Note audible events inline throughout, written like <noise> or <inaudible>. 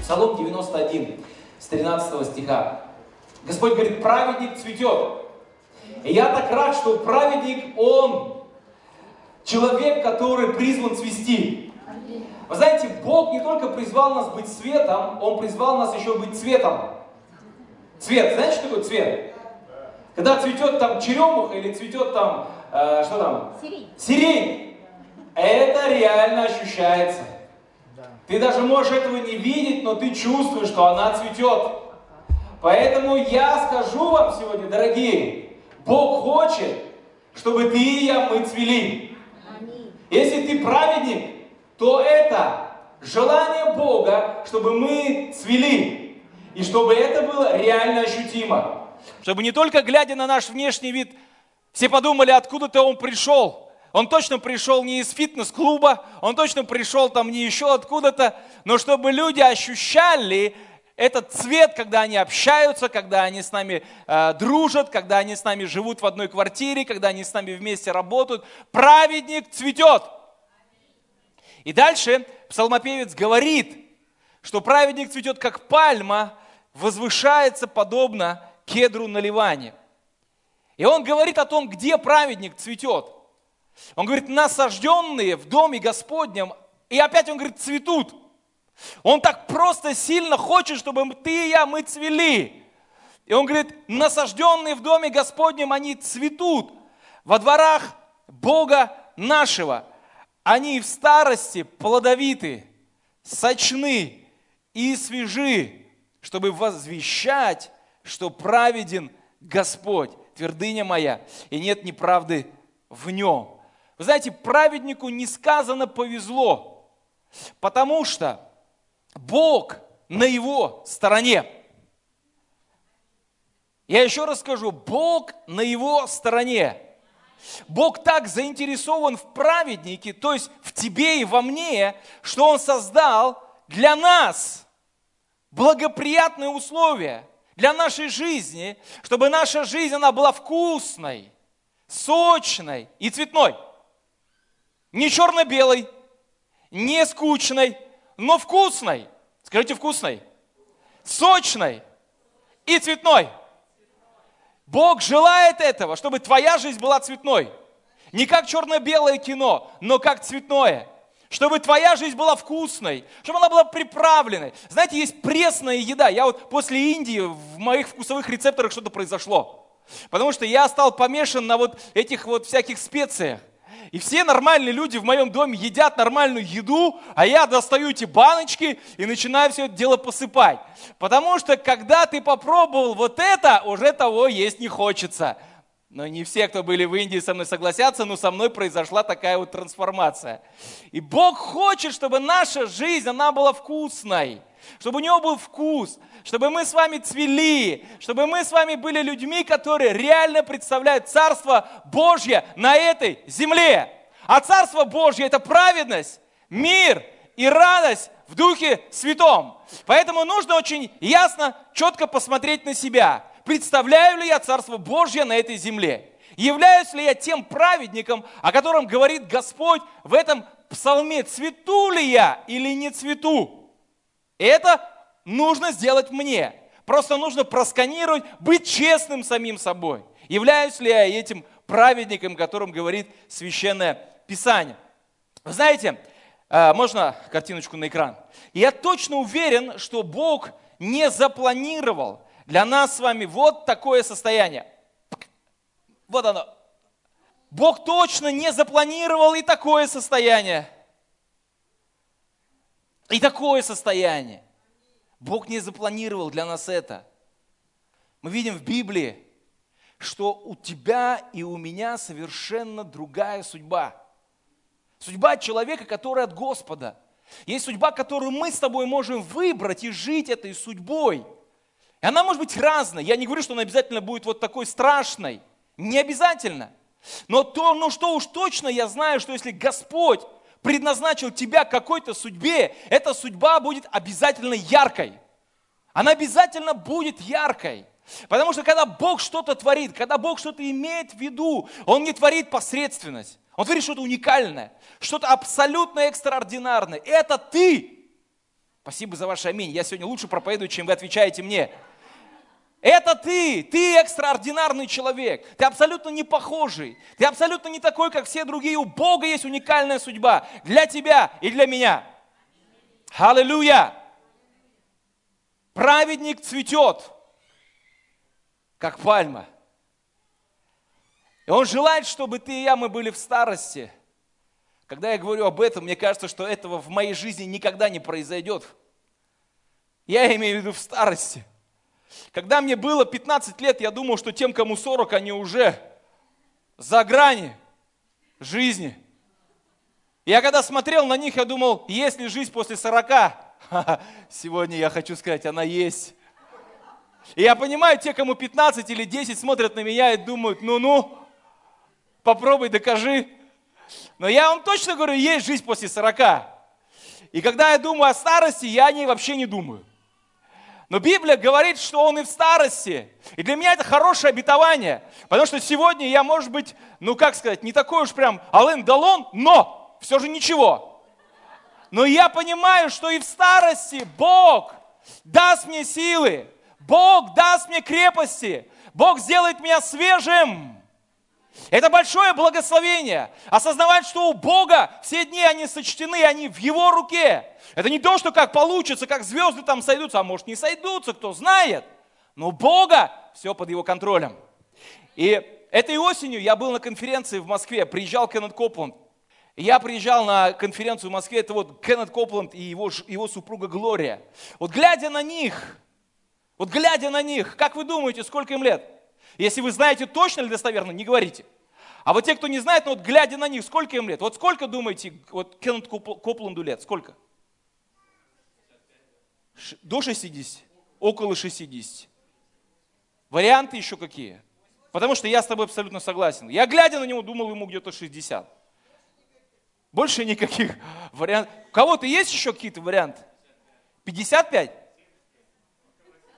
Псалом 91, с 13 стиха. Господь говорит, праведник цветет. И я так рад, что праведник, он человек, который призван цвести. Вы знаете, Бог не только призвал нас быть светом, Он призвал нас еще быть цветом. Цвет, знаете, что такое цвет? Когда цветет там черемуха или цветет там, э, что там? Сирень. Сирень. Это реально ощущается. Ты даже можешь этого не видеть, но ты чувствуешь, что она цветет. Поэтому я скажу вам сегодня, дорогие, Бог хочет, чтобы ты и я, мы цвели. Аминь. Если ты праведник, то это желание Бога, чтобы мы цвели. И чтобы это было реально ощутимо. Чтобы не только глядя на наш внешний вид, все подумали, откуда-то он пришел. Он точно пришел не из фитнес-клуба, он точно пришел там не еще откуда-то, но чтобы люди ощущали этот цвет, когда они общаются, когда они с нами э, дружат, когда они с нами живут в одной квартире, когда они с нами вместе работают. Праведник цветет. И дальше псалмопевец говорит, что праведник цветет как пальма, возвышается подобно кедру на Ливане. И он говорит о том, где праведник цветет. Он говорит, насажденные в доме Господнем, и опять он говорит, цветут. Он так просто сильно хочет, чтобы ты и я, мы цвели. И он говорит, насажденные в доме Господнем, они цветут. Во дворах Бога нашего. Они в старости плодовиты, сочны и свежи, чтобы возвещать, что праведен Господь, твердыня моя, и нет неправды в нем. Вы знаете, праведнику несказанно повезло, потому что Бог на его стороне. Я еще раз скажу, Бог на его стороне. Бог так заинтересован в праведнике, то есть в тебе и во мне, что Он создал для нас благоприятные условия для нашей жизни, чтобы наша жизнь она была вкусной, сочной и цветной. Не черно-белой, не скучной, но вкусной. Скажите вкусной. Сочной и цветной. Бог желает этого, чтобы твоя жизнь была цветной. Не как черно-белое кино, но как цветное. Чтобы твоя жизнь была вкусной, чтобы она была приправленной. Знаете, есть пресная еда. Я вот после Индии в моих вкусовых рецепторах что-то произошло. Потому что я стал помешан на вот этих вот всяких специях. И все нормальные люди в моем доме едят нормальную еду, а я достаю эти баночки и начинаю все это дело посыпать. Потому что когда ты попробовал вот это, уже того есть не хочется. Но не все, кто были в Индии, со мной согласятся, но со мной произошла такая вот трансформация. И Бог хочет, чтобы наша жизнь, она была вкусной, чтобы у него был вкус, чтобы мы с вами цвели, чтобы мы с вами были людьми, которые реально представляют Царство Божье на этой земле. А Царство Божье – это праведность, мир и радость в Духе Святом. Поэтому нужно очень ясно, четко посмотреть на себя. Представляю ли я Царство Божье на этой земле? Являюсь ли я тем праведником, о котором говорит Господь в этом псалме? Цвету ли я или не цвету? Это нужно сделать мне. Просто нужно просканировать, быть честным самим собой. Являюсь ли я этим праведником, о котором говорит Священное Писание? Вы знаете, э, можно картиночку на экран? Я точно уверен, что Бог не запланировал для нас с вами вот такое состояние. Вот оно. Бог точно не запланировал и такое состояние. И такое состояние. Бог не запланировал для нас это. Мы видим в Библии, что у тебя и у меня совершенно другая судьба. Судьба человека, который от Господа. Есть судьба, которую мы с тобой можем выбрать и жить этой судьбой. И она может быть разной. Я не говорю, что она обязательно будет вот такой страшной. Не обязательно. Но то, ну что уж точно я знаю, что если Господь предназначил тебя какой-то судьбе, эта судьба будет обязательно яркой. Она обязательно будет яркой. Потому что когда Бог что-то творит, когда Бог что-то имеет в виду, Он не творит посредственность. Он творит что-то уникальное, что-то абсолютно экстраординарное. Это ты. Спасибо за ваше аминь. Я сегодня лучше проповедую, чем вы отвечаете мне. Это ты, ты экстраординарный человек, ты абсолютно не похожий, ты абсолютно не такой, как все другие. У Бога есть уникальная судьба для тебя и для меня. Аллилуйя! Праведник цветет, как пальма. И он желает, чтобы ты и я, мы были в старости. Когда я говорю об этом, мне кажется, что этого в моей жизни никогда не произойдет. Я имею в виду в старости. Когда мне было 15 лет, я думал, что тем, кому 40, они уже за грани жизни. Я когда смотрел на них, я думал, есть ли жизнь после 40? Сегодня я хочу сказать, она есть. И я понимаю, те, кому 15 или 10 смотрят на меня и думают, ну-ну, попробуй, докажи. Но я вам точно говорю, есть жизнь после 40. И когда я думаю о старости, я о ней вообще не думаю. Но Библия говорит, что он и в старости. И для меня это хорошее обетование. Потому что сегодня я, может быть, ну как сказать, не такой уж прям Ален Далон, но все же ничего. Но я понимаю, что и в старости Бог даст мне силы. Бог даст мне крепости. Бог сделает меня свежим. Это большое благословение. Осознавать, что у Бога все дни, они сочтены, они в Его руке. Это не то, что как получится, как звезды там сойдутся, а может не сойдутся, кто знает. Но у Бога все под Его контролем. И этой осенью я был на конференции в Москве, приезжал Кеннет Копланд. Я приезжал на конференцию в Москве, это вот Кеннет Копланд и его, его супруга Глория. Вот глядя на них, вот глядя на них, как вы думаете, сколько им лет? Если вы знаете точно или достоверно, не говорите. А вот те, кто не знает, ну вот глядя на них, сколько им лет? Вот сколько думаете, вот Кеннет Копланду лет, сколько? До 60, около 60. Варианты еще какие? Потому что я с тобой абсолютно согласен. Я, глядя на него, думал, ему где-то 60. Больше никаких вариантов. У кого-то есть еще какие-то варианты? 55?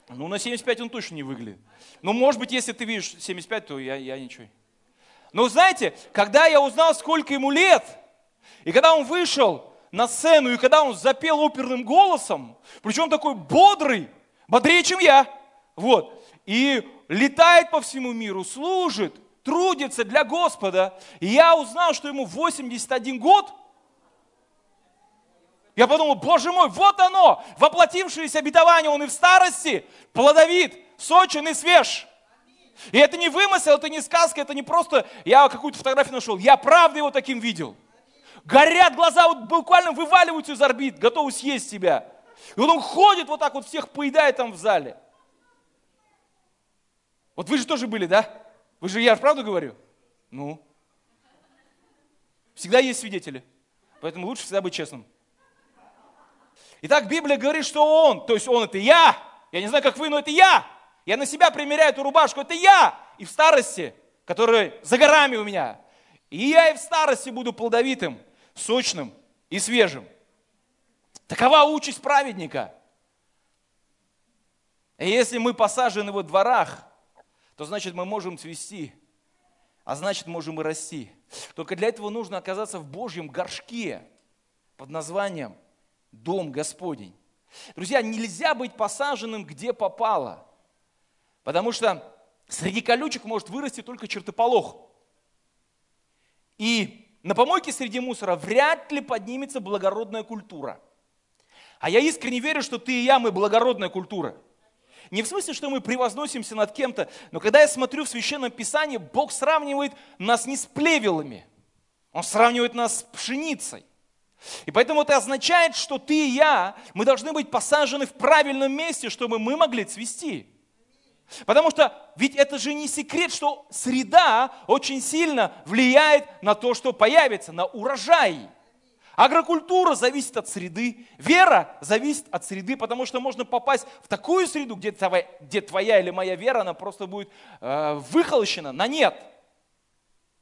Ну, на 75 он точно не выглядит. Ну, может быть, если ты видишь 75, то я, я ничего. Но знаете, когда я узнал, сколько ему лет, и когда он вышел на сцену, и когда он запел оперным голосом, причем такой бодрый, бодрее, чем я, вот, и летает по всему миру, служит, трудится для Господа, и я узнал, что ему 81 год – я подумал, боже мой, вот оно, воплотившееся обетование, он и в старости плодовит, сочен и свеж. И это не вымысел, это не сказка, это не просто я какую-то фотографию нашел. Я правда его таким видел. Горят глаза, вот буквально вываливаются из орбит, готовы съесть себя. И он ходит вот так вот, всех поедает там в зале. Вот вы же тоже были, да? Вы же, я правду говорю? Ну. Всегда есть свидетели. Поэтому лучше всегда быть честным. Итак, Библия говорит, что Он, то есть Он это я. Я не знаю, как вы, но это я. Я на себя примеряю эту рубашку, это я. И в старости, которая за горами у меня. И я и в старости буду плодовитым, сочным и свежим. Такова участь праведника. И если мы посажены во дворах, то значит мы можем цвести, а значит можем и расти. Только для этого нужно оказаться в Божьем горшке под названием дом Господень. Друзья, нельзя быть посаженным где попало, потому что среди колючек может вырасти только чертополох. И на помойке среди мусора вряд ли поднимется благородная культура. А я искренне верю, что ты и я, мы благородная культура. Не в смысле, что мы превозносимся над кем-то, но когда я смотрю в Священном Писании, Бог сравнивает нас не с плевелами, Он сравнивает нас с пшеницей. И поэтому это означает, что ты и я, мы должны быть посажены в правильном месте, чтобы мы могли цвести. Потому что ведь это же не секрет, что среда очень сильно влияет на то, что появится, на урожай. Агрокультура зависит от среды, вера зависит от среды, потому что можно попасть в такую среду, где твоя, где твоя или моя вера, она просто будет э, выхолощена на нет.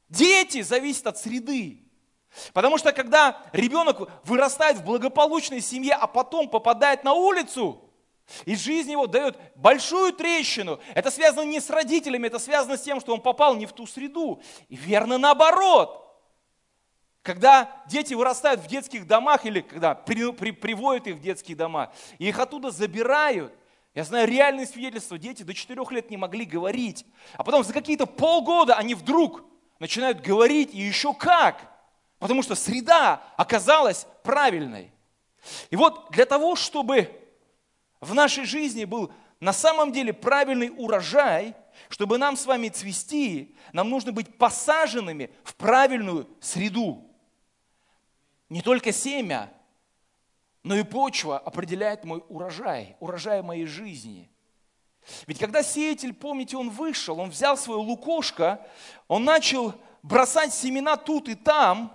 Дети зависят от среды. Потому что когда ребенок вырастает в благополучной семье, а потом попадает на улицу, и жизнь его дает большую трещину. Это связано не с родителями, это связано с тем, что он попал не в ту среду. И верно наоборот. Когда дети вырастают в детских домах или когда при, при, приводят их в детские дома, и их оттуда забирают, я знаю реальные свидетельства, дети до 4 лет не могли говорить, а потом за какие-то полгода они вдруг начинают говорить, и еще как, потому что среда оказалась правильной. И вот для того, чтобы в нашей жизни был на самом деле правильный урожай, чтобы нам с вами цвести, нам нужно быть посаженными в правильную среду. Не только семя, но и почва определяет мой урожай, урожай моей жизни. Ведь когда сеятель, помните, он вышел, он взял свое лукошко, он начал бросать семена тут и там,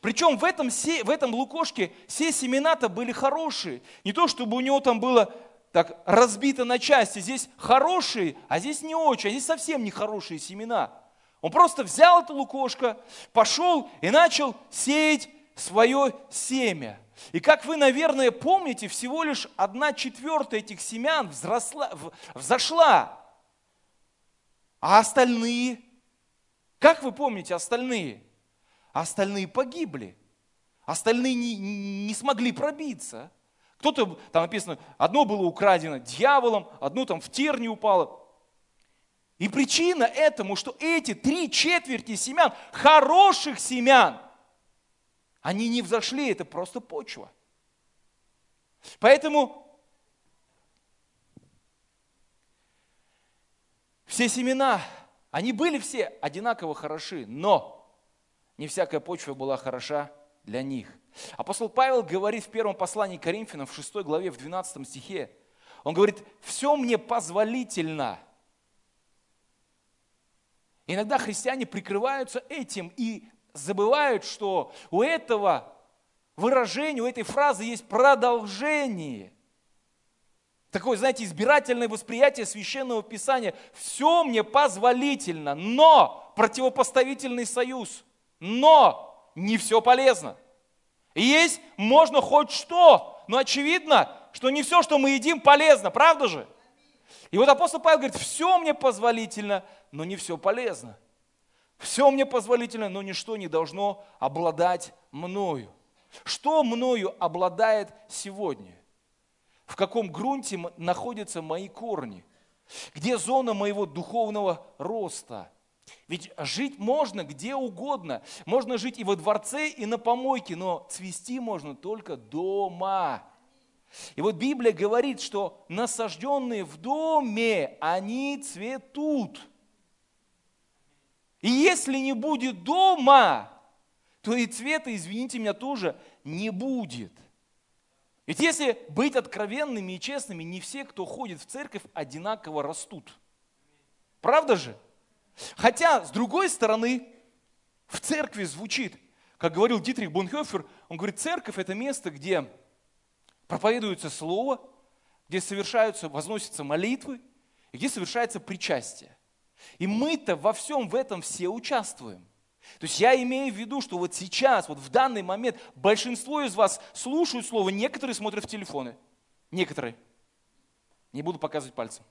причем в этом, в этом лукошке все семена-то были хорошие. Не то, чтобы у него там было так разбито на части. Здесь хорошие, а здесь не очень, а здесь совсем не хорошие семена. Он просто взял это лукошко, пошел и начал сеять свое семя. И как вы, наверное, помните, всего лишь одна четвертая этих семян взросла, взошла. А остальные, как вы помните, остальные? Остальные погибли. Остальные не, не смогли пробиться. Кто-то, там написано, одно было украдено дьяволом, одно там в терни упало. И причина этому, что эти три четверти семян, хороших семян, они не взошли, это просто почва. Поэтому все семена, они были все одинаково хороши, но не всякая почва была хороша для них. Апостол Павел говорит в первом послании Коринфянам в 6 главе, в 12 стихе, он говорит, все мне позволительно. Иногда христиане прикрываются этим и забывают, что у этого выражения, у этой фразы есть продолжение. Такое, знаете, избирательное восприятие священного писания. Все мне позволительно, но противопоставительный союз. Но не все полезно. Есть можно хоть что, но очевидно, что не все, что мы едим, полезно, правда же? И вот апостол Павел говорит, все мне позволительно, но не все полезно. Все мне позволительно, но ничто не должно обладать мною. Что мною обладает сегодня? В каком грунте находятся мои корни? Где зона моего духовного роста? Ведь жить можно где угодно. Можно жить и во дворце, и на помойке, но цвести можно только дома. И вот Библия говорит, что насажденные в доме, они цветут – и если не будет дома, то и цвета, извините меня, тоже не будет. Ведь если быть откровенными и честными, не все, кто ходит в церковь, одинаково растут. Правда же? Хотя, с другой стороны, в церкви звучит, как говорил Дитрих Бонхёфер, он говорит, церковь это место, где проповедуется слово, где совершаются, возносятся молитвы, и где совершается причастие. И мы-то во всем в этом все участвуем. То есть я имею в виду, что вот сейчас, вот в данный момент, большинство из вас слушают слово, некоторые смотрят в телефоны. Некоторые. Не буду показывать пальцем.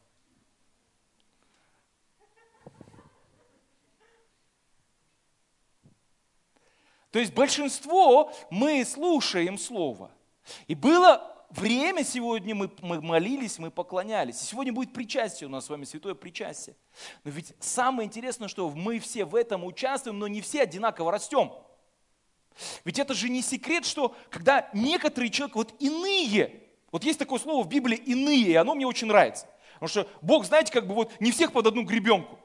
То есть большинство мы слушаем слово. И было время сегодня мы, мы молились, мы поклонялись. Сегодня будет причастие у нас с вами, святое причастие. Но ведь самое интересное, что мы все в этом участвуем, но не все одинаково растем. Ведь это же не секрет, что когда некоторые человек, вот иные, вот есть такое слово в Библии иные, и оно мне очень нравится. Потому что Бог, знаете, как бы вот не всех под одну гребенку.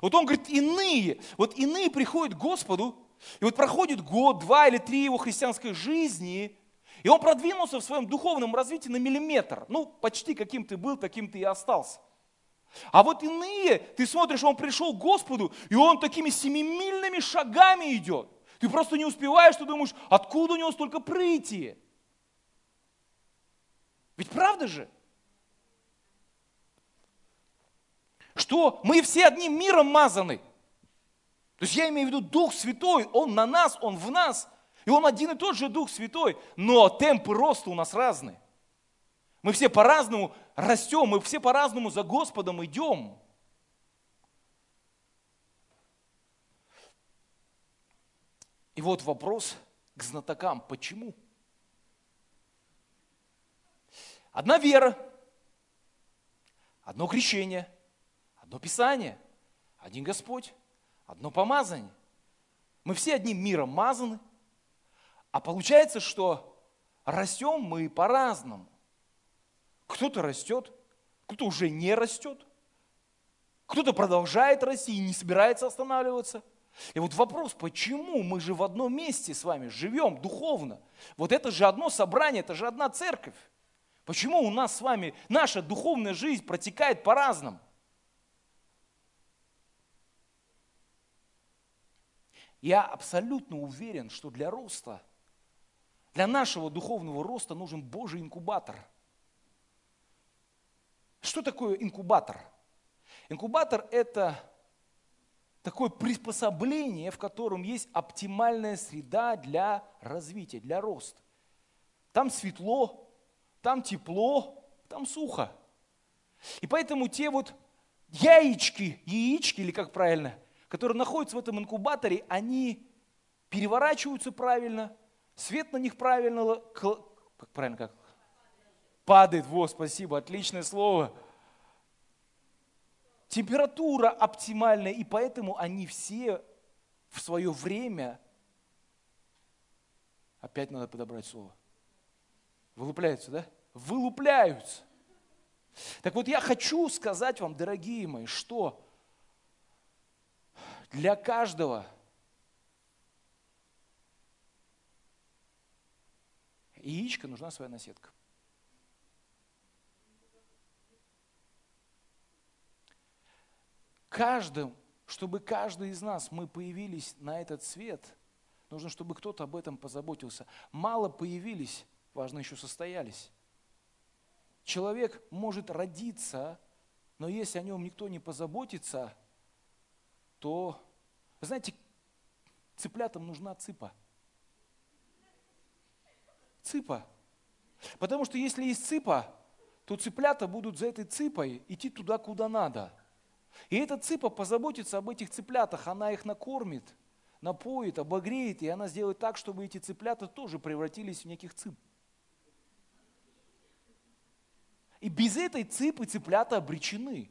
Вот он говорит, иные, вот иные приходят к Господу, и вот проходит год, два или три его христианской жизни, и он продвинулся в своем духовном развитии на миллиметр. Ну, почти каким ты был, таким ты и остался. А вот иные, ты смотришь, он пришел к Господу, и он такими семимильными шагами идет. Ты просто не успеваешь, ты думаешь, откуда у него столько прыти? Ведь правда же? Что мы все одним миром мазаны. То есть я имею в виду Дух Святой, Он на нас, Он в нас – И он один и тот же Дух Святой, но темпы роста у нас разные. Мы все по-разному растем, мы все по-разному за Господом идем. И вот вопрос к знатокам. Почему? Одна вера, одно крещение, одно Писание, один Господь, одно помазание. Мы все одним миром мазаны, а получается, что растем мы по-разному. Кто-то растет, кто-то уже не растет, кто-то продолжает расти и не собирается останавливаться – и вот вопрос, почему мы же в одном месте с вами живем духовно? Вот это же одно собрание, это же одна церковь. Почему у нас с вами наша духовная жизнь протекает по-разному? Я абсолютно уверен, что для роста, для нашего духовного роста нужен Божий инкубатор. Что такое инкубатор? Инкубатор – это такое приспособление, в котором есть оптимальная среда для развития, для роста. Там светло, там тепло, там сухо. И поэтому те вот яички, яички, или как правильно, которые находятся в этом инкубаторе, они переворачиваются правильно, свет на них правильно, как правильно, как? Падает, во, спасибо, отличное слово – температура оптимальная, и поэтому они все в свое время, опять надо подобрать слово, вылупляются, да? Вылупляются. Так вот я хочу сказать вам, дорогие мои, что для каждого яичка нужна своя наседка. каждым, чтобы каждый из нас, мы появились на этот свет, нужно, чтобы кто-то об этом позаботился. Мало появились, важно еще состоялись. Человек может родиться, но если о нем никто не позаботится, то, знаете, цыплятам нужна цыпа. Цыпа. Потому что если есть цыпа, то цыплята будут за этой цыпой идти туда, куда надо – и эта цыпа позаботится об этих цыплятах, она их накормит, напоит, обогреет, и она сделает так, чтобы эти цыплята тоже превратились в неких цып. И без этой цыпы цыплята обречены.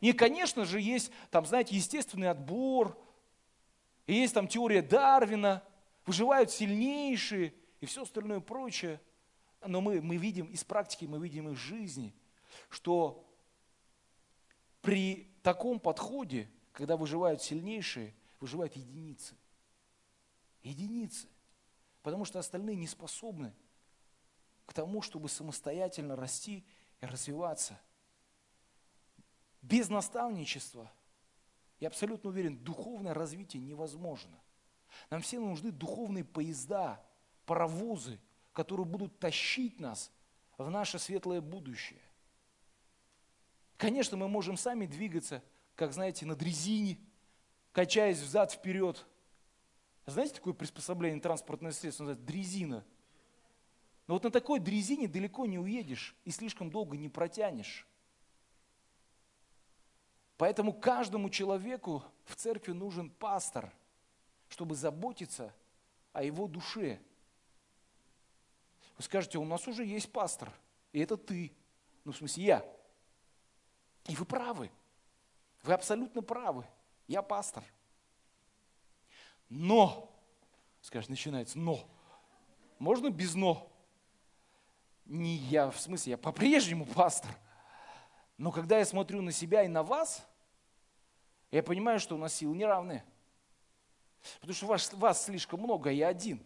И, конечно же, есть там, знаете, естественный отбор, и есть там теория Дарвина, выживают сильнейшие и все остальное прочее. Но мы, мы видим из практики, мы видим из жизни, что при таком подходе, когда выживают сильнейшие, выживают единицы. Единицы. Потому что остальные не способны к тому, чтобы самостоятельно расти и развиваться. Без наставничества, я абсолютно уверен, духовное развитие невозможно. Нам всем нужны духовные поезда, паровозы, которые будут тащить нас в наше светлое будущее. Конечно, мы можем сами двигаться, как знаете, на дрезине, качаясь взад-вперед. Знаете такое приспособление транспортное средство, называется дрезина? Но вот на такой дрезине далеко не уедешь и слишком долго не протянешь. Поэтому каждому человеку в церкви нужен пастор, чтобы заботиться о его душе. Вы скажете, у нас уже есть пастор, и это ты. Ну, в смысле, я. И вы правы. Вы абсолютно правы. Я пастор. Но, скажешь, начинается но. Можно без но? Не я, в смысле, я по-прежнему пастор. Но когда я смотрю на себя и на вас, я понимаю, что у нас силы неравные. Потому что вас, вас слишком много, я один.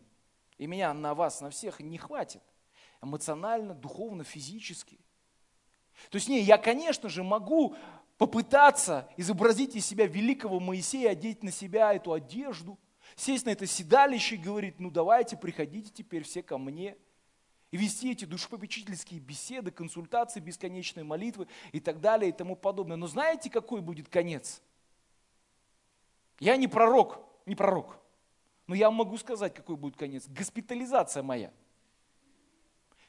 И меня на вас, на всех не хватит. Эмоционально, духовно, физически. То есть, не, я, конечно же, могу попытаться изобразить из себя великого Моисея, одеть на себя эту одежду, сесть на это седалище и говорить, ну давайте, приходите теперь все ко мне. И вести эти душепопечительские беседы, консультации, бесконечные молитвы и так далее и тому подобное. Но знаете, какой будет конец? Я не пророк, не пророк. Но я могу сказать, какой будет конец. Госпитализация моя.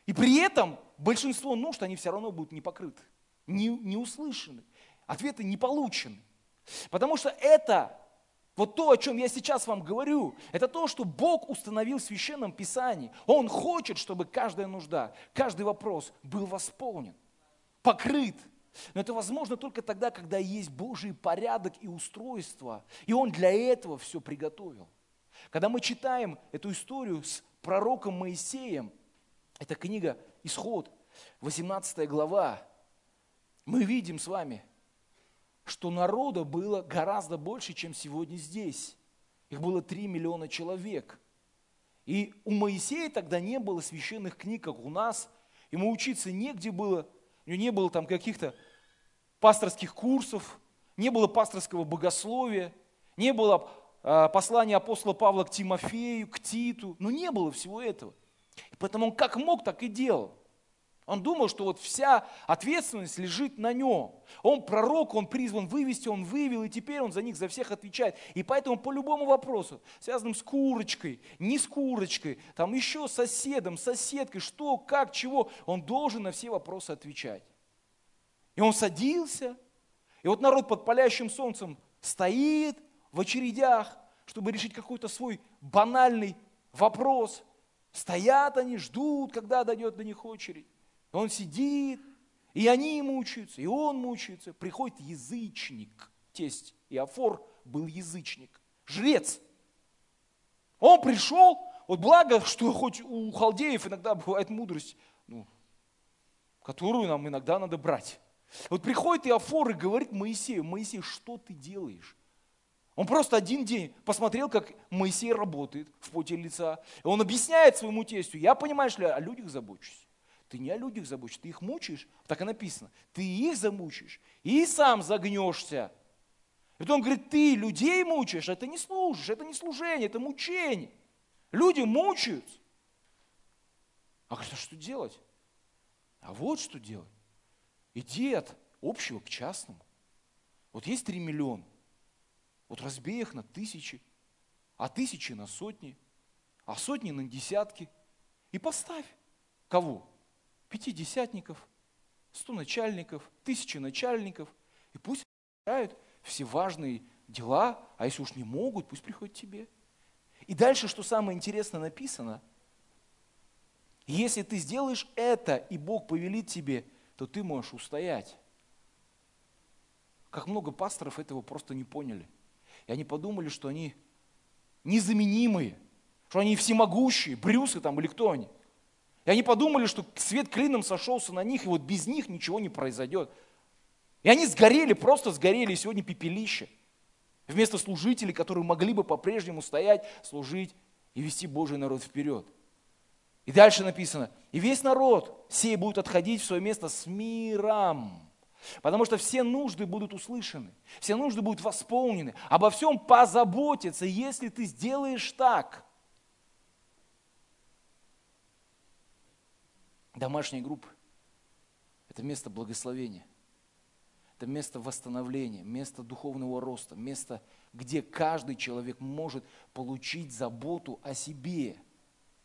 И при этом большинство нужд, они все равно будут не покрыты, не, не услышаны, ответы не получены. Потому что это, вот то, о чем я сейчас вам говорю, это то, что Бог установил в Священном Писании. Он хочет, чтобы каждая нужда, каждый вопрос был восполнен, покрыт. Но это возможно только тогда, когда есть Божий порядок и устройство. И Он для этого все приготовил. Когда мы читаем эту историю с пророком Моисеем, это книга Исход, 18 глава. Мы видим с вами, что народа было гораздо больше, чем сегодня здесь. Их было 3 миллиона человек. И у Моисея тогда не было священных книг, как у нас. Ему учиться негде было. У него не было там каких-то пасторских курсов, не было пасторского богословия, не было а, послания апостола Павла к Тимофею, к Титу. Ну, не было всего этого. И поэтому он как мог, так и делал. Он думал, что вот вся ответственность лежит на нем. Он пророк, он призван вывести, он вывел, и теперь он за них, за всех отвечает. И поэтому по любому вопросу, связанным с курочкой, не с курочкой, там еще с соседом, соседкой, что, как, чего, он должен на все вопросы отвечать. И он садился, и вот народ под палящим солнцем стоит в очередях, чтобы решить какой-то свой банальный вопрос – Стоят они, ждут, когда дойдет до них очередь. Он сидит, и они мучаются, и он мучается. Приходит язычник, тесть Иофор был язычник, жрец. Он пришел, вот благо, что хоть у халдеев иногда бывает мудрость, ну, которую нам иногда надо брать. Вот приходит Иофор и говорит Моисею, Моисей, что ты делаешь? Он просто один день посмотрел, как Моисей работает в поте лица. И он объясняет своему тестю, я, понимаешь ли, о людях забочусь. Ты не о людях забочишься, ты их мучаешь, так и написано. Ты их замучаешь и сам загнешься. И потом говорит, ты людей мучаешь, это не служишь, это не служение, это мучение. Люди мучаются. А говорит, а что делать? А вот что делать. Иди от общего к частному. Вот есть три миллиона. Вот разбей их на тысячи, а тысячи на сотни, а сотни на десятки. И поставь кого? Пятидесятников, сто начальников, тысячи начальников. И пусть решают все важные дела, а если уж не могут, пусть приходят тебе. И дальше, что самое интересное написано, если ты сделаешь это, и Бог повелит тебе, то ты можешь устоять. Как много пасторов этого просто не поняли – и они подумали, что они незаменимые, что они всемогущие, брюсы там или кто они. И они подумали, что свет клином сошелся на них, и вот без них ничего не произойдет. И они сгорели, просто сгорели, и сегодня пепелище. Вместо служителей, которые могли бы по-прежнему стоять, служить и вести Божий народ вперед. И дальше написано, и весь народ сей будет отходить в свое место с миром. Потому что все нужды будут услышаны, все нужды будут восполнены. Обо всем позаботиться, если ты сделаешь так. Домашняя группа – это место благословения, это место восстановления, место духовного роста, место, где каждый человек может получить заботу о себе,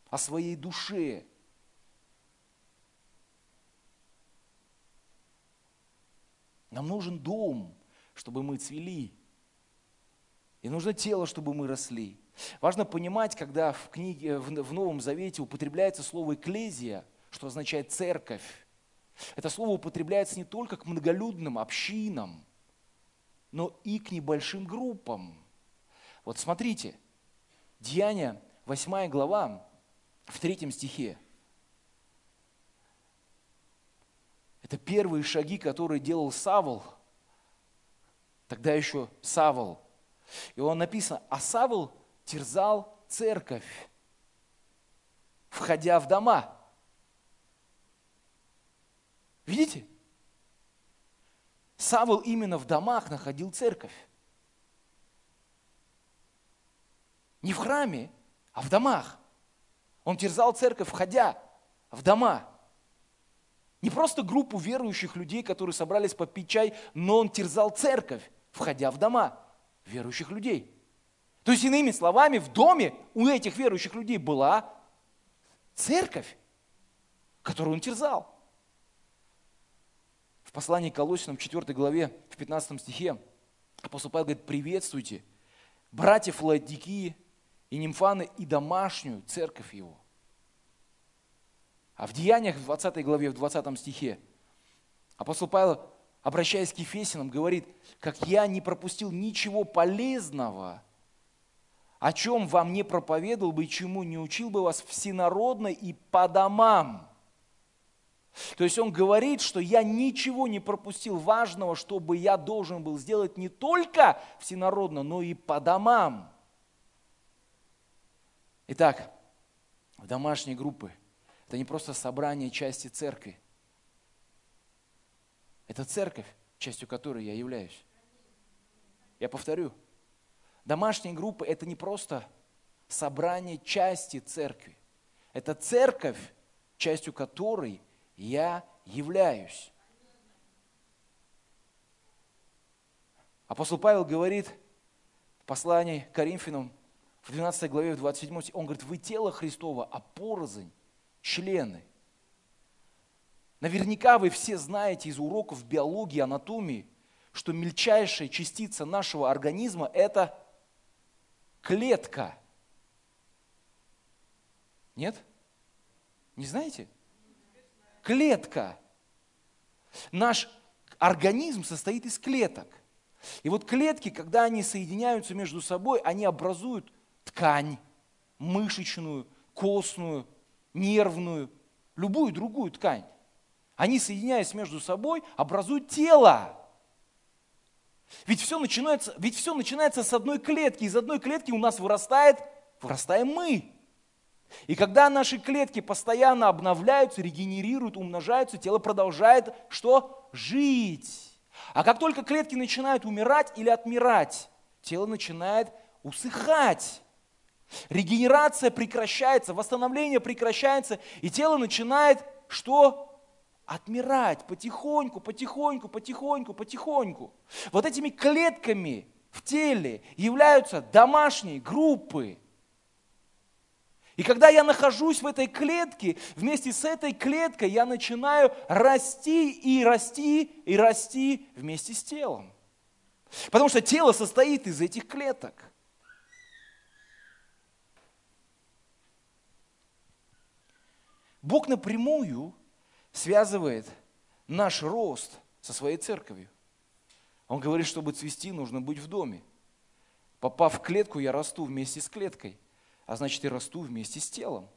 о своей душе, Нам нужен дом, чтобы мы цвели. И нужно тело, чтобы мы росли. Важно понимать, когда в, книге, в Новом Завете употребляется слово «экклезия», что означает «церковь». Это слово употребляется не только к многолюдным общинам, но и к небольшим группам. Вот смотрите, Деяния, 8 глава, в третьем стихе. Это первые шаги, которые делал Савол, тогда еще Савол. И он написано, а Савол терзал церковь, входя в дома. Видите? Савол именно в домах находил церковь. Не в храме, а в домах. Он терзал церковь, входя в дома. Не просто группу верующих людей, которые собрались попить чай, но он терзал церковь, входя в дома верующих людей. То есть, иными словами, в доме у этих верующих людей была церковь, которую он терзал. Послании к Колосинам 4 главе, в 15 стихе, апостол Павел говорит, приветствуйте братьев Ладикии и Нимфаны и домашнюю церковь его. А в Деяниях, в 20 главе, в 20 стихе, апостол Павел, обращаясь к Ефесинам, говорит, как я не пропустил ничего полезного, о чем вам не проповедовал бы и чему не учил бы вас всенародно и по домам. То есть он говорит, что я ничего не пропустил важного, чтобы я должен был сделать не только всенародно, но и по домам. Итак, в домашней группы – это не просто собрание части церкви. Это церковь, частью которой я являюсь. Я повторю, домашние группы – это не просто собрание части церкви. Это церковь, частью которой я являюсь. Апостол Павел говорит в послании к Коринфянам в 12 главе, в 27 он говорит, вы тело Христова, а порознь члены. Наверняка вы все знаете из уроков биологии, анатомии, что мельчайшая частица нашего организма – это клетка. Нет? Не знаете? Клетка. Наш организм состоит из клеток. И вот клетки, когда они соединяются между собой, они образуют ткань мышечную, костную, нервную, любую другую ткань. Они, соединяясь между собой, образуют тело. Ведь все начинается, ведь все начинается с одной клетки. Из одной клетки у нас вырастает, вырастаем мы. И когда наши клетки постоянно обновляются, регенерируют, умножаются, тело продолжает что? Жить. А как только клетки начинают умирать или отмирать, тело начинает усыхать. Регенерация прекращается, восстановление прекращается, и тело начинает что? Отмирать потихоньку, потихоньку, потихоньку, потихоньку. Вот этими клетками в теле являются домашние группы. И когда я нахожусь в этой клетке, вместе с этой клеткой я начинаю расти и расти и расти вместе с телом. Потому что тело состоит из этих клеток. Бог напрямую связывает наш рост со своей церковью. Он говорит, чтобы цвести, нужно быть в доме. Попав в клетку, я расту вместе с клеткой, а значит и расту вместе с телом.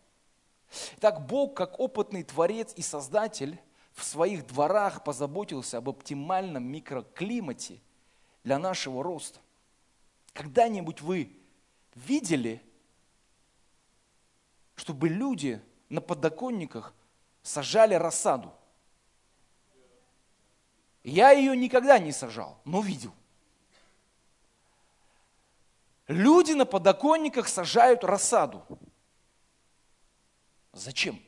Так Бог, как опытный творец и создатель, в своих дворах позаботился об оптимальном микроклимате для нашего роста. Когда-нибудь вы видели, чтобы люди на подоконниках сажали рассаду. Я ее никогда не сажал, но видел. Люди на подоконниках сажают рассаду. Зачем?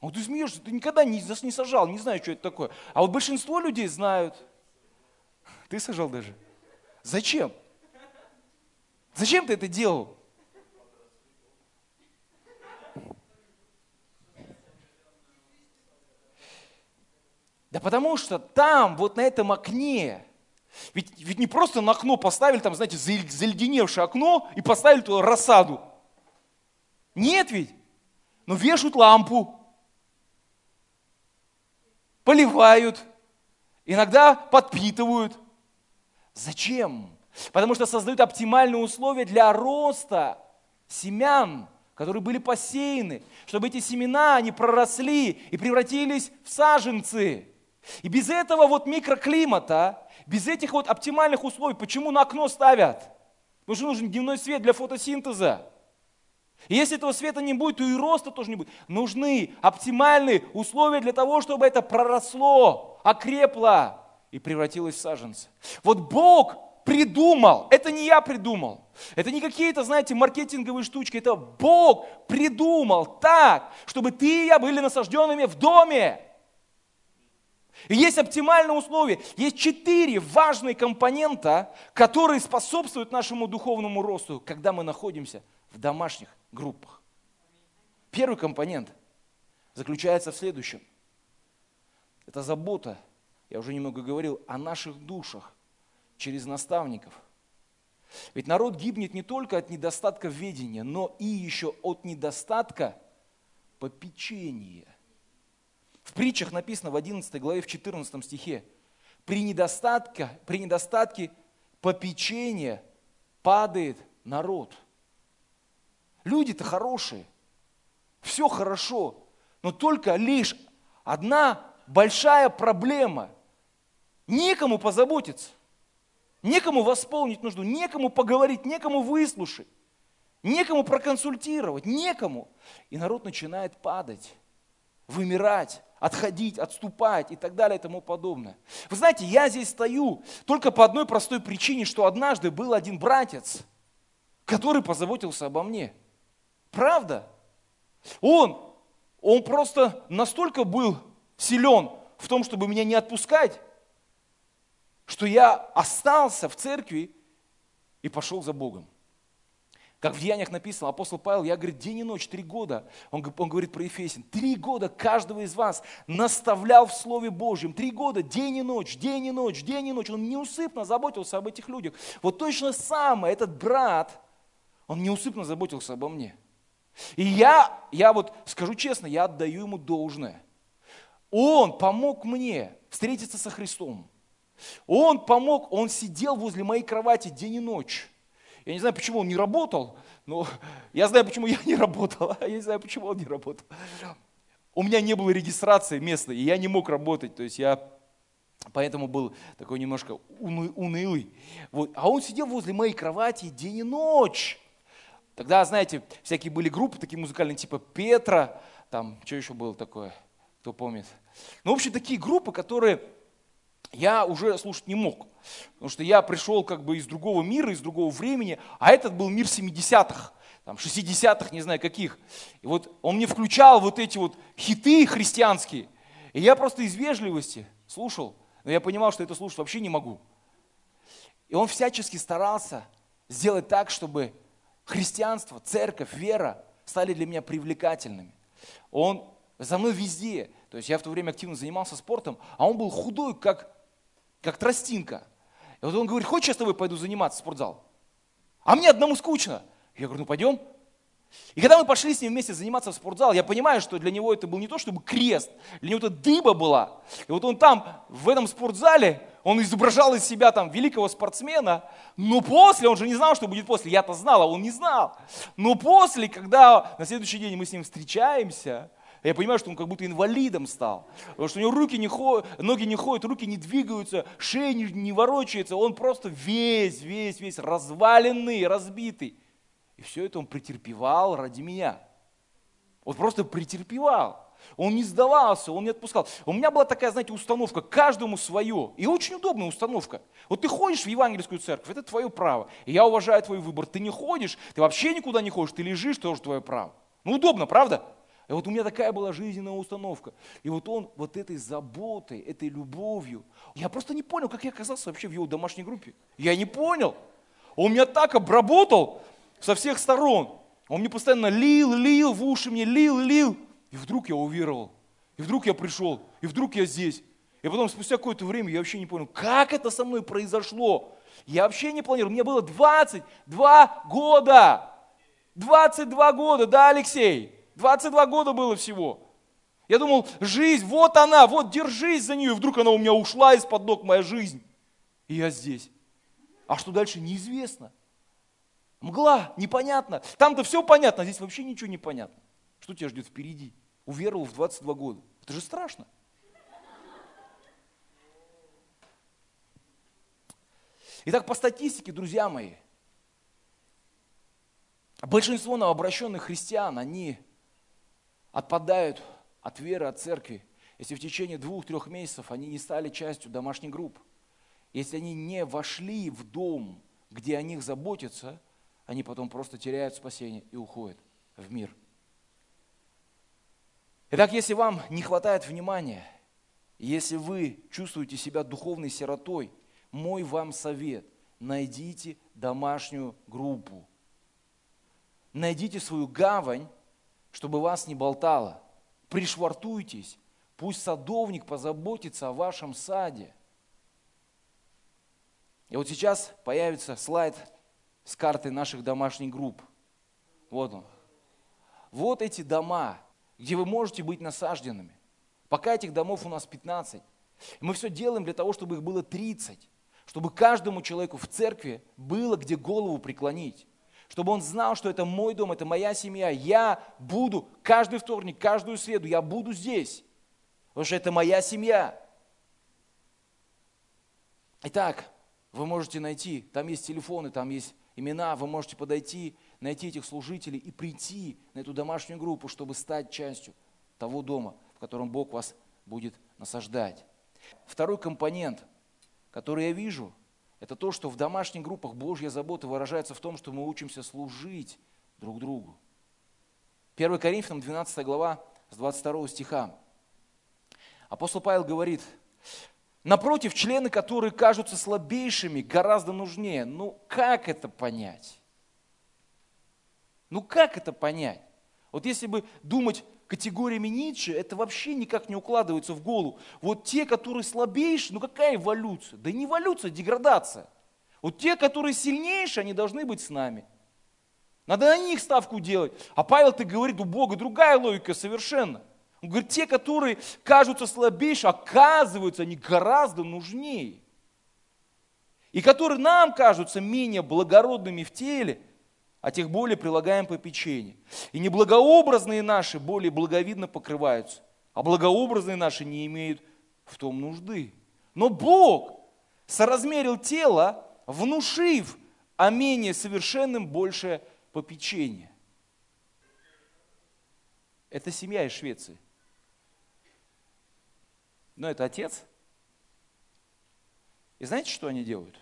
Вот ты смеешься, ты никогда не, не сажал, не знаю, что это такое. А вот большинство людей знают. Ты сажал даже. Зачем? Зачем ты это делал? Да потому что там, вот на этом окне, ведь, ведь не просто на окно поставили, там, знаете, заледеневшее окно и поставили туда рассаду. Нет ведь. Но вешают лампу, поливают, иногда подпитывают. Зачем? Потому что создают оптимальные условия для роста семян, которые были посеяны, чтобы эти семена, они проросли и превратились в саженцы. И без этого вот микроклимата, без этих вот оптимальных условий, почему на окно ставят? Потому что нужен дневной свет для фотосинтеза. И если этого света не будет, то и роста тоже не будет. Нужны оптимальные условия для того, чтобы это проросло, окрепло и превратилось в саженцы. Вот Бог придумал, это не я придумал, это не какие-то, знаете, маркетинговые штучки, это Бог придумал так, чтобы ты и я были насажденными в доме. И есть оптимальные условия. Есть четыре важные компонента, которые способствуют нашему духовному росту, когда мы находимся в домашних группах. Первый компонент заключается в следующем. Это забота, я уже немного говорил, о наших душах через наставников. Ведь народ гибнет не только от недостатка ведения, но и еще от недостатка попечения. В притчах написано в 11 главе, в 14 стихе, при недостатке, при недостатке попечения падает народ. Люди-то хорошие, все хорошо, но только лишь одна большая проблема. Некому позаботиться, некому восполнить нужду, некому поговорить, некому выслушать, некому проконсультировать, некому. И народ начинает падать, вымирать отходить, отступать и так далее и тому подобное. Вы знаете, я здесь стою только по одной простой причине, что однажды был один братец, который позаботился обо мне. Правда? Он, он просто настолько был силен в том, чтобы меня не отпускать, что я остался в церкви и пошел за Богом. Как в Деяниях написано, апостол Павел, я, говорит, день и ночь, три года, он, он говорит про Ефесин, три года каждого из вас наставлял в Слове Божьем, три года, день и ночь, день и ночь, день и ночь, он неусыпно заботился об этих людях. Вот точно самое, этот брат, он неусыпно заботился обо мне. И я, я вот скажу честно, я отдаю ему должное. Он помог мне встретиться со Христом. Он помог, он сидел возле моей кровати день и ночь. Я не знаю, почему он не работал, но <laughs> я знаю, почему я не работал. <laughs> Я не знаю, почему он не работал. У меня не было регистрации местной, и я не мог работать. То есть я поэтому был такой немножко унылый. Вот. А он сидел возле моей кровати день и ночь. Тогда, знаете, всякие были группы такие музыкальные, типа Петра, там, что еще было такое, кто помнит. Ну, в общем, такие группы, которые я уже слушать не мог. Потому что я пришел как бы из другого мира, из другого времени, а этот был мир 70-х, там, 60-х, не знаю каких. И вот он мне включал вот эти вот хиты христианские. И я просто из вежливости слушал, но я понимал, что это слушать вообще не могу. И он всячески старался сделать так, чтобы христианство, церковь, вера стали для меня привлекательными. Он за мной везде. То есть я в то время активно занимался спортом, а он был худой, как как тростинка. И вот он говорит, хочешь, я с тобой пойду заниматься в спортзал? А мне одному скучно. Я говорю, ну пойдем. И когда мы пошли с ним вместе заниматься в спортзал, я понимаю, что для него это был не то чтобы крест, для него это дыба была. И вот он там, в этом спортзале, он изображал из себя там великого спортсмена, но после, он же не знал, что будет после, я-то знал, а он не знал. Но после, когда на следующий день мы с ним встречаемся, я понимаю, что он как будто инвалидом стал. Потому что у него руки не ходят, ноги не ходят, руки не двигаются, шея не, не ворочается. Он просто весь, весь, весь разваленный, разбитый. И все это он претерпевал ради меня. Он просто претерпевал. Он не сдавался, он не отпускал. У меня была такая, знаете, установка, каждому свое. И очень удобная установка. Вот ты ходишь в евангельскую церковь, это твое право. И я уважаю твой выбор. Ты не ходишь, ты вообще никуда не ходишь, ты лежишь, тоже твое право. Ну удобно, правда? И вот у меня такая была жизненная установка. И вот он вот этой заботой, этой любовью. Я просто не понял, как я оказался вообще в его домашней группе. Я не понял. Он меня так обработал со всех сторон. Он мне постоянно лил, лил, в уши мне лил, лил. И вдруг я уверовал. И вдруг я пришел. И вдруг я здесь. И потом спустя какое-то время я вообще не понял, как это со мной произошло. Я вообще не планировал. Мне было 22 года. 22 года, да, Алексей? 22 года было всего. Я думал, жизнь, вот она, вот держись за нее. И вдруг она у меня ушла из-под ног, моя жизнь. И я здесь. А что дальше, неизвестно. Мгла, непонятно. Там-то все понятно, а здесь вообще ничего не понятно. Что тебя ждет впереди? Уверовал в 22 года. Это же страшно. Итак, по статистике, друзья мои, большинство новообращенных христиан, они отпадают от веры, от церкви, если в течение двух-трех месяцев они не стали частью домашней группы, если они не вошли в дом, где о них заботятся, они потом просто теряют спасение и уходят в мир. Итак, если вам не хватает внимания, Если вы чувствуете себя духовной сиротой, мой вам совет – найдите домашнюю группу. Найдите свою гавань, чтобы вас не болтало. Пришвартуйтесь, пусть садовник позаботится о вашем саде. И вот сейчас появится слайд с картой наших домашних групп. Вот он. Вот эти дома, где вы можете быть насажденными. Пока этих домов у нас 15. И мы все делаем для того, чтобы их было 30. Чтобы каждому человеку в церкви было где голову преклонить. Чтобы он знал, что это мой дом, это моя семья. Я буду каждый вторник, каждую среду, я буду здесь. Потому что это моя семья. Итак, вы можете найти, там есть телефоны, там есть имена, вы можете подойти, найти этих служителей и прийти на эту домашнюю группу, чтобы стать частью того дома, в котором Бог вас будет насаждать. Второй компонент, который я вижу, это то, что в домашних группах Божья забота выражается в том, что мы учимся служить друг другу. 1 Коринфянам 12 глава с 22 стиха. Апостол Павел говорит, напротив, члены, которые кажутся слабейшими, гораздо нужнее. Ну как это понять? Ну как это понять? Вот если бы думать категориями Ницше, это вообще никак не укладывается в голову. Вот те, которые слабейшие, ну какая эволюция? Да не эволюция, а деградация. Вот те, которые сильнейшие, они должны быть с нами. Надо на них ставку делать. А Павел ты говорит, у Бога другая логика совершенно. Он говорит, те, которые кажутся слабейшими, оказываются, они гораздо нужнее. И которые нам кажутся менее благородными в теле, а тех более прилагаем попечение. И неблагообразные наши более благовидно покрываются, а благообразные наши не имеют в том нужды. Но Бог соразмерил тело, внушив о менее совершенным большее попечение. Это семья из Швеции. Но это отец. И знаете, что они делают?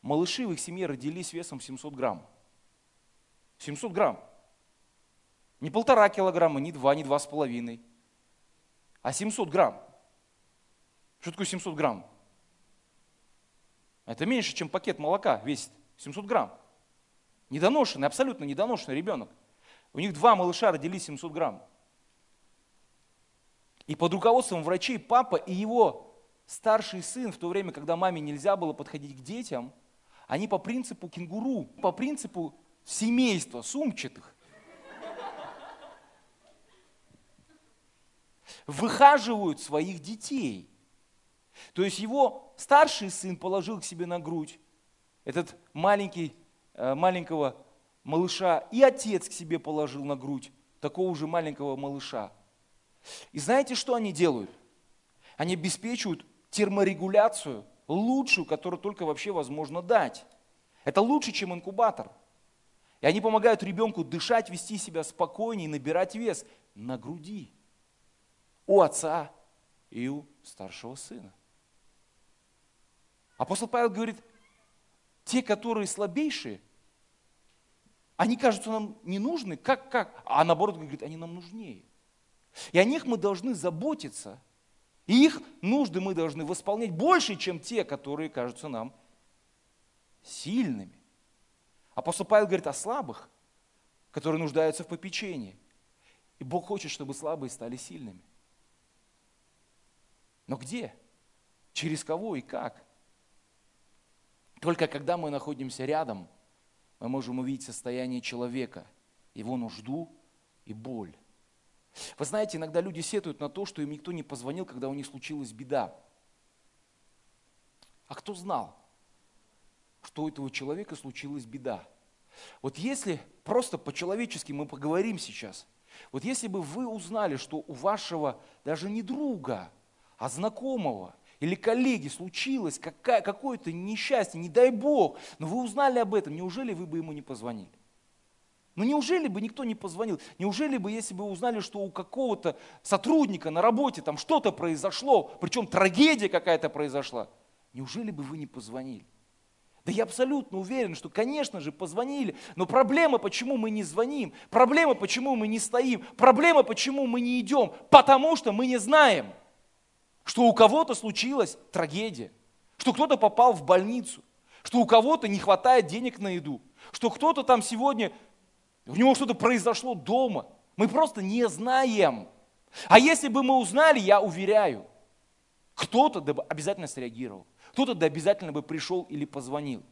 Малыши в их семье родились весом 700 грамм. 700 грамм. Не полтора килограмма, не два, не два с половиной, а 700 грамм. Что такое 700 грамм? Это меньше, чем пакет молока весит. 700 грамм. Недоношенный, абсолютно недоношенный ребенок. У них два малыша родились 700 грамм. И под руководством врачей папа и его старший сын, в то время, когда маме нельзя было подходить к детям, они по принципу кенгуру, по принципу семейство сумчатых. Выхаживают своих детей. То есть его старший сын положил к себе на грудь этот маленький, э, маленького малыша, и отец к себе положил на грудь такого же маленького малыша. И знаете, что они делают? Они обеспечивают терморегуляцию, лучшую, которую только вообще возможно дать. Это лучше, чем инкубатор – и они помогают ребенку дышать, вести себя спокойнее, набирать вес на груди у отца и у старшего сына. Апостол Павел говорит, те, которые слабейшие, они кажутся нам не нужны, как, как? А наоборот, говорит, они нам нужнее. И о них мы должны заботиться. И их нужды мы должны восполнять больше, чем те, которые кажутся нам сильными. Апостол Павел говорит о слабых, которые нуждаются в попечении. И Бог хочет, чтобы слабые стали сильными. Но где? Через кого и как? Только когда мы находимся рядом, мы можем увидеть состояние человека, его нужду и боль. Вы знаете, иногда люди сетуют на то, что им никто не позвонил, когда у них случилась беда. А кто знал? Что у этого человека случилась беда. Вот если просто по-человечески мы поговорим сейчас, вот если бы вы узнали, что у вашего даже не друга, а знакомого или коллеги случилось какая, какое-то несчастье, не дай Бог, но вы узнали об этом, неужели вы бы ему не позвонили? Ну неужели бы никто не позвонил? Неужели бы, если бы узнали, что у какого-то сотрудника на работе там что-то произошло, причем трагедия какая-то произошла, неужели бы вы не позвонили? Да я абсолютно уверен, что, конечно же, позвонили, но проблема, почему мы не звоним, проблема, почему мы не стоим, проблема, почему мы не идем, потому что мы не знаем. что у кого-то случилась трагедия, что кто-то попал в больницу, что у кого-то не хватает денег на еду, что кто-то там сегодня, у него что-то произошло дома. Мы просто не знаем. А если бы мы узнали, я уверяю, кто-то обязательно среагировал, кто-то да обязательно бы пришел или позвонил.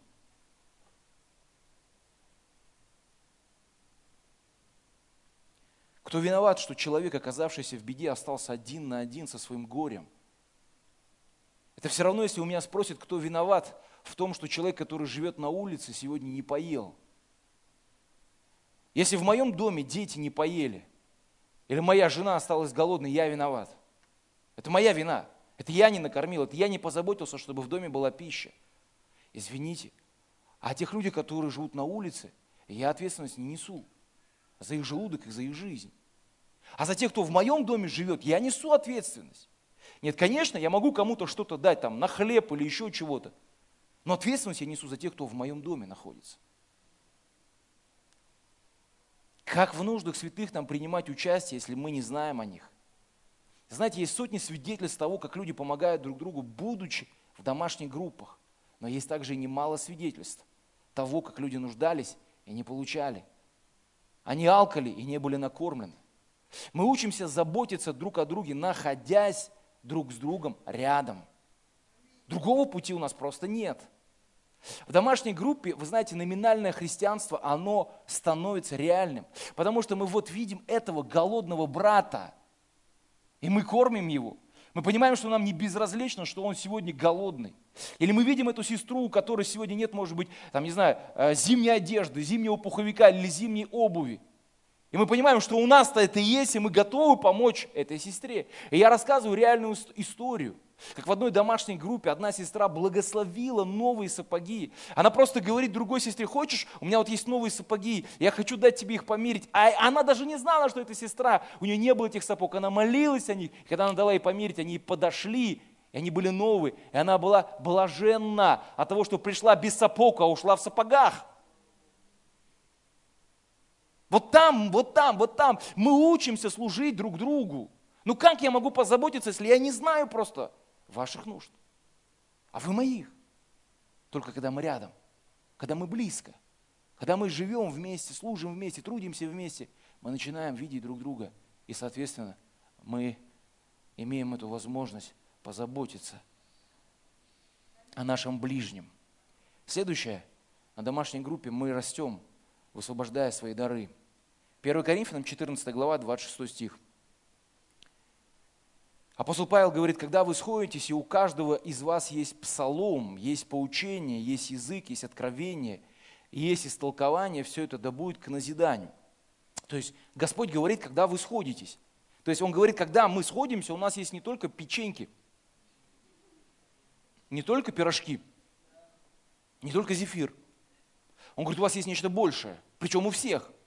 Кто виноват, что человек, оказавшийся в беде, остался один на один со своим горем? Это все равно, если у меня спросят, кто виноват в том, что человек, который живет на улице, сегодня не поел. Если в моем доме дети не поели, или моя жена осталась голодной, я виноват. Это моя вина. Это я не накормил, это я не позаботился, чтобы в доме была пища. Извините. А тех людей, которые живут на улице, я ответственность не несу за их желудок и за их жизнь. А за тех, кто в моем доме живет, я несу ответственность. Нет, конечно, я могу кому-то что-то дать там на хлеб или еще чего-то. Но ответственность я несу за тех, кто в моем доме находится. Как в нуждах святых нам принимать участие, если мы не знаем о них? Знаете, есть сотни свидетельств того, как люди помогают друг другу, будучи в домашних группах. Но есть также и немало свидетельств того, как люди нуждались и не получали. Они алкали и не были накормлены. Мы учимся заботиться друг о друге, находясь друг с другом рядом. Другого пути у нас просто нет. В домашней группе, вы знаете, номинальное христианство, оно становится реальным. Потому что мы вот видим этого голодного брата, и мы кормим его. Мы понимаем, что нам не безразлично, что он сегодня голодный. Или мы видим эту сестру, у которой сегодня нет, может быть, там, не знаю, э, зимней одежды, зимнего пуховика или зимней обуви. И мы понимаем, что у нас-то это есть, и мы готовы помочь этой сестре. И я рассказываю реальную историю. Как в одной домашней группе одна сестра благословила новые сапоги. Она просто говорит другой сестре, хочешь, у меня вот есть новые сапоги, я хочу дать тебе их померить. А она даже не знала, что это сестра, у нее не было этих сапог, она молилась о них. И когда она дала ей померить, они подошли, и они были новые. И она была блаженна от того, что пришла без сапог, а ушла в сапогах. Вот там, вот там, вот там. Мы учимся служить друг другу. Ну как я могу позаботиться, если я не знаю просто ваших нужд? А вы моих. Только когда мы рядом, когда мы близко, когда мы живем вместе, служим вместе, трудимся вместе, мы начинаем видеть друг друга. И, соответственно, мы имеем эту возможность позаботиться о нашем ближнем. Следующее. На домашней группе мы растем, высвобождая свои дары – 1 Коринфянам 14 глава, 26 стих. Апостол Павел говорит, когда вы сходитесь, и у каждого из вас есть псалом, есть поучение, есть язык, есть откровение, есть истолкование, все это да будет к назиданию. То есть Господь говорит, когда вы сходитесь. То есть Он говорит, когда мы сходимся, у нас есть не только печеньки, не только пирожки, не только зефир. Он говорит, у вас есть нечто большее, причем у всех –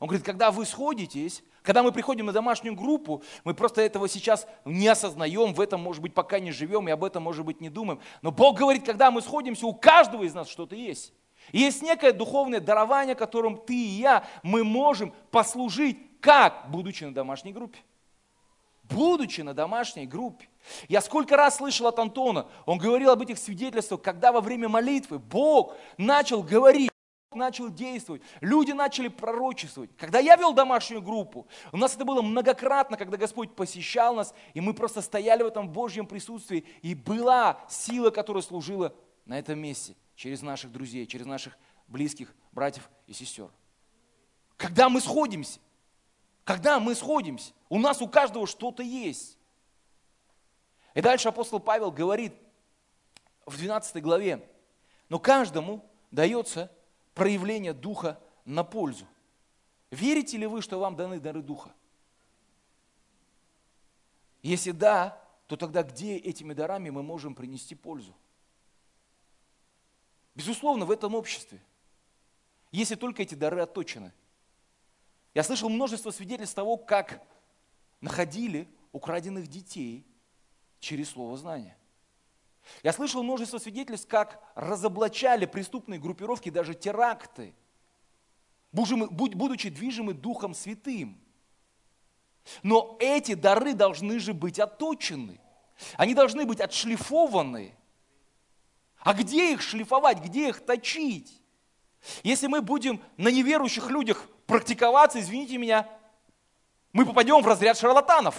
он говорит, когда вы сходитесь, когда мы приходим на домашнюю группу, мы просто этого сейчас не осознаем, в этом, может быть, пока не живем и об этом, может быть, не думаем. Но Бог говорит, когда мы сходимся, у каждого из нас что-то есть. И есть некое духовное дарование, которым ты и я, мы можем послужить, как, будучи на домашней группе. Будучи на домашней группе. Я сколько раз слышал от Антона, он говорил об этих свидетельствах, когда во время молитвы Бог начал говорить, начал действовать, люди начали пророчествовать. Когда я вел домашнюю группу, у нас это было многократно, когда Господь посещал нас, и мы просто стояли в этом Божьем присутствии, и была сила, которая служила на этом месте, через наших друзей, через наших близких братьев и сестер. Когда мы сходимся, когда мы сходимся, у нас у каждого что-то есть. И дальше апостол Павел говорит в 12 главе, но каждому дается проявление Духа на пользу. Верите ли вы, что вам даны дары Духа? Если да, то тогда где этими дарами мы можем принести пользу? Безусловно, в этом обществе. Если только эти дары отточены. Я слышал множество свидетельств того, как находили украденных детей через слово знания. Я слышал множество свидетельств, как разоблачали преступные группировки, даже теракты, будучи движимы Духом Святым. Но эти дары должны же быть отточены. Они должны быть отшлифованы. А где их шлифовать, где их точить? Если мы будем на неверующих людях практиковаться, извините меня, мы попадем в разряд шарлатанов.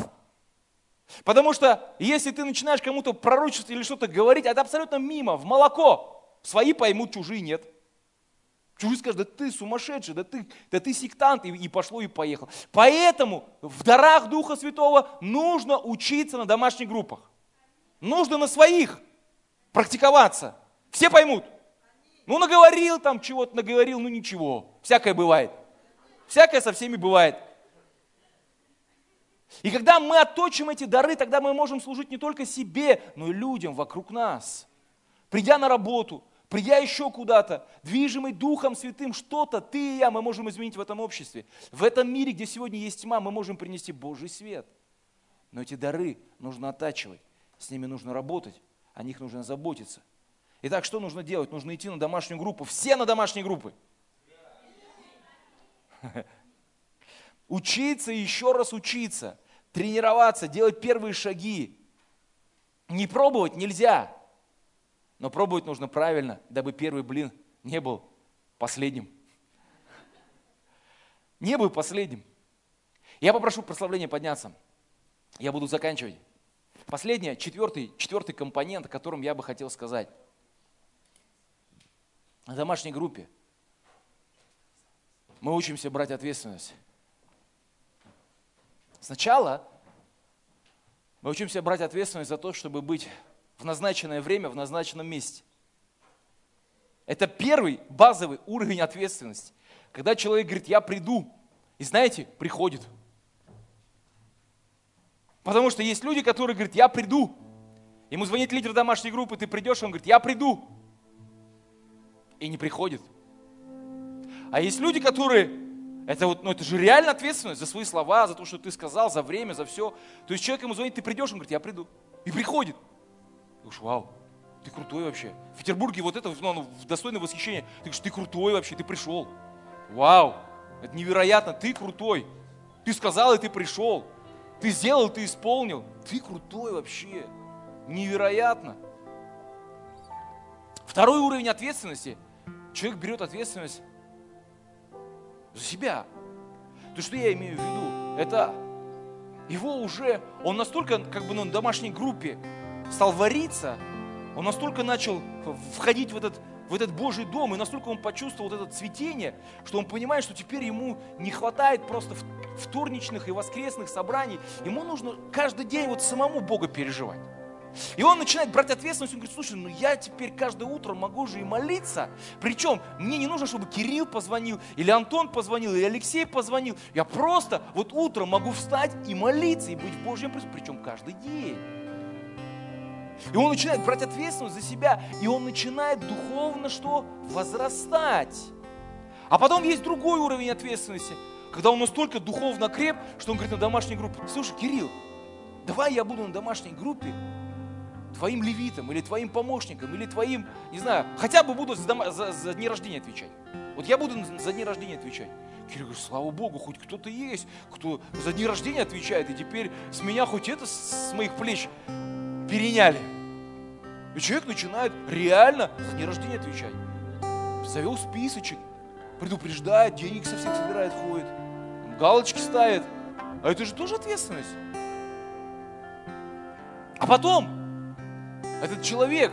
Потому что если ты начинаешь кому-то пророчество или что-то говорить, это абсолютно мимо, в молоко. Свои поймут, чужие нет. Чужие скажут, да ты сумасшедший, да ты, да ты сектант, и, и пошло, и поехал. Поэтому в дарах Духа Святого нужно учиться на домашних группах. Нужно на своих практиковаться. Все поймут. Ну, наговорил там чего-то, наговорил, ну ничего. Всякое бывает. Всякое со всеми бывает. И когда мы отточим эти дары, тогда мы можем служить не только себе, но и людям вокруг нас. Придя на работу, придя еще куда-то, движимый Духом Святым, что-то ты и я мы можем изменить в этом обществе. В этом мире, где сегодня есть тьма, мы можем принести Божий свет. Но эти дары нужно оттачивать, с ними нужно работать, о них нужно заботиться. Итак, что нужно делать? Нужно идти на домашнюю группу. Все на домашние группы. <laughs> Учиться и еще раз учиться, тренироваться, делать первые шаги. Не пробовать нельзя. Но пробовать нужно правильно, дабы первый блин не был последним. Не был последним. Я попрошу прославления подняться. Я буду заканчивать. Последний, четвертый, четвертый компонент, о котором я бы хотел сказать. На домашней группе мы учимся брать ответственность. Сначала мы учимся брать ответственность за то, чтобы быть в назначенное время, в назначенном месте. Это первый базовый уровень ответственности. Когда человек говорит, я приду, и знаете, приходит. Потому что есть люди, которые говорят, я приду. Ему звонит лидер домашней группы, ты придешь, он говорит, я приду. И не приходит. А есть люди, которые, это, вот, ну, это же реально ответственность за свои слова, за то, что ты сказал, за время, за все. То есть человек ему звонит, ты придешь, он говорит, я приду. И приходит. Говоришь, вау, ты крутой вообще. В Петербурге вот это ну, достойное восхищение. Ты говоришь, ты крутой вообще, ты пришел. Вау, это невероятно, ты крутой. Ты сказал, и ты пришел. Ты сделал, ты исполнил. Ты крутой вообще. Невероятно. Второй уровень ответственности. Человек берет ответственность за себя. То, что я имею в виду, это его уже, он настолько как бы ну, на домашней группе, стал вариться, он настолько начал входить в этот, в этот Божий дом, и настолько он почувствовал вот это цветение, что он понимает, что теперь ему не хватает просто вторничных и воскресных собраний, ему нужно каждый день вот самому Бога переживать. И он начинает брать ответственность, он говорит, слушай, ну я теперь каждое утро могу же и молиться. Причем мне не нужно, чтобы Кирилл позвонил, или Антон позвонил, или Алексей позвонил. Я просто вот утром могу встать и молиться, и быть в Божьем присутствии, причем каждый день. И он начинает брать ответственность за себя, и он начинает духовно что? Возрастать. А потом есть другой уровень ответственности, когда он настолько духовно креп, что он говорит на домашней группе, слушай, Кирилл, давай я буду на домашней группе твоим левитом, или твоим помощником, или твоим, не знаю, хотя бы буду за, за, за дни рождения отвечать. Вот я буду за дни рождения отвечать. Кирилл говорит, слава Богу, хоть кто-то есть, кто за дни рождения отвечает, и теперь с меня хоть это с моих плеч переняли. И человек начинает реально за день рождения отвечать. Завел списочек, предупреждает, денег со всех собирает, ходит, галочки ставит. А это же тоже ответственность. А потом этот человек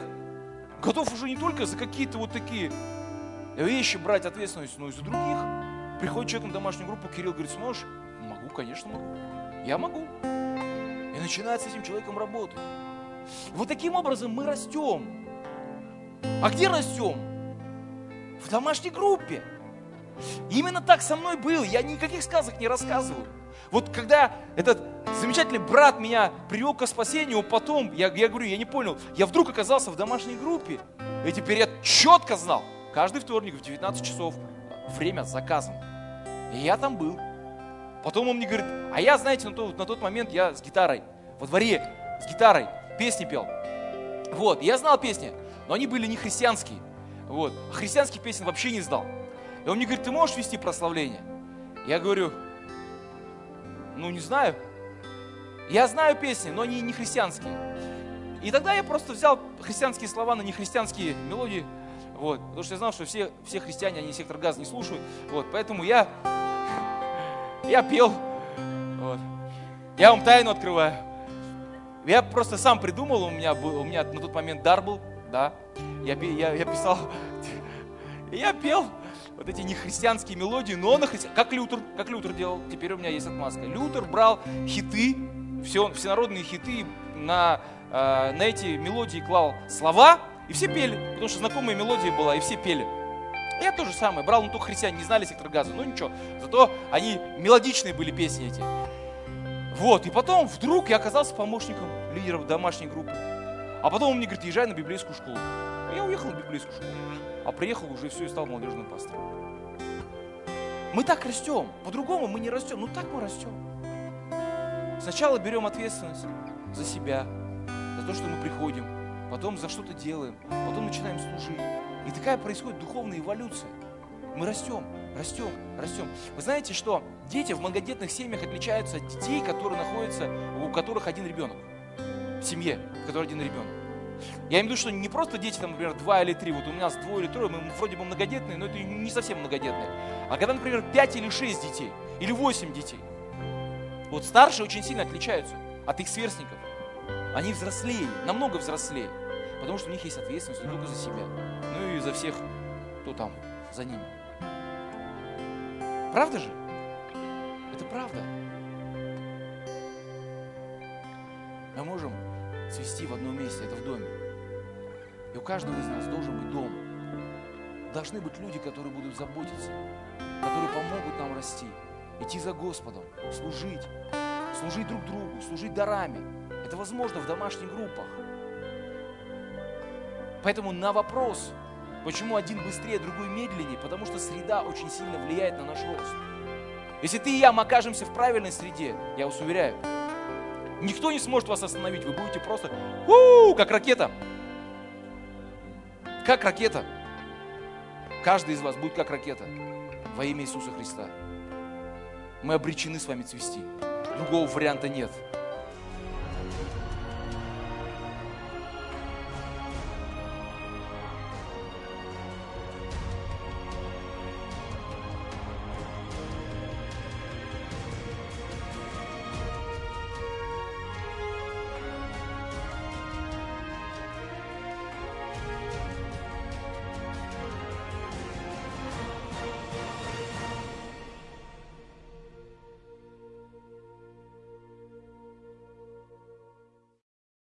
готов уже не только за какие-то вот такие вещи брать ответственность, но и за других. Приходит человек на домашнюю группу, Кирилл говорит, сможешь? Могу, конечно могу. Я могу. И начинает с этим человеком работать. Вот таким образом мы растем. А где растем? В домашней группе. Именно так со мной было. Я никаких сказок не рассказываю. Вот когда этот замечательный брат меня привел к спасению, потом, я, я говорю, я не понял, я вдруг оказался в домашней группе. И теперь я четко знал, каждый вторник в 19 часов время заказано. И я там был. Потом он мне говорит, а я, знаете, на тот, на тот момент я с гитарой, во дворе, с гитарой песни пел. Вот, я знал песни, но они были не христианские. Вот, а христианских песен вообще не знал. И он мне говорит, ты можешь вести прославление? Я говорю, ну не знаю. Я знаю песни, но они не христианские. И тогда я просто взял христианские слова на нехристианские мелодии, вот, потому что я знал, что все, все христиане, они сектор газа не слушают, вот, поэтому я, я пел, вот. Я вам тайну открываю. Я просто сам придумал, у меня, был, у меня на тот момент дар был, да, я, я, я писал, <laughs> я пел вот эти нехристианские мелодии, но на христи... как Лютер, как Лютер делал, теперь у меня есть отмазка. Лютер брал хиты, все, всенародные хиты, на, э, на эти мелодии клал слова, и все пели, потому что знакомая мелодия была, и все пели. Я то же самое, брал, но только христиане не знали сектор газа, ну ничего, зато они мелодичные были песни эти. Вот, и потом вдруг я оказался помощником лидеров домашней группы. А потом он мне говорит, езжай на библейскую школу. Я уехал на библейскую школу. А приехал уже все и стал молодежным пастором. Мы так растем. По-другому мы не растем. Ну так мы растем. Сначала берем ответственность за себя, за то, что мы приходим. Потом за что-то делаем. Потом начинаем служить. И такая происходит духовная эволюция. Мы растем, растем, растем. Вы знаете, что дети в многодетных семьях отличаются от детей, которые находятся, у которых один ребенок. В семье, в которой один ребенок. Я имею в виду, что не просто дети, там, например, два или три, вот у нас двое или трое, мы вроде бы многодетные, но это не совсем многодетные. А когда, например, пять или шесть детей, или восемь детей, вот старшие очень сильно отличаются от их сверстников. Они взрослее, намного взрослее, потому что у них есть ответственность не только за себя, но и за всех, кто там за ними. Правда же? Это правда. И у каждого из нас должен быть дом. Должны быть люди, которые будут заботиться, которые помогут нам расти, идти за Господом, служить, служить друг другу, служить дарами. Это возможно в домашних группах. Поэтому на вопрос, почему один быстрее, другой медленнее, потому что среда очень сильно влияет на наш рост. Если ты и я мы окажемся в правильной среде, я вас уверяю, никто не сможет вас остановить. Вы будете просто, у как ракета. Как ракета. Каждый из вас будет как ракета во имя Иисуса Христа. Мы обречены с вами цвести. Другого варианта нет.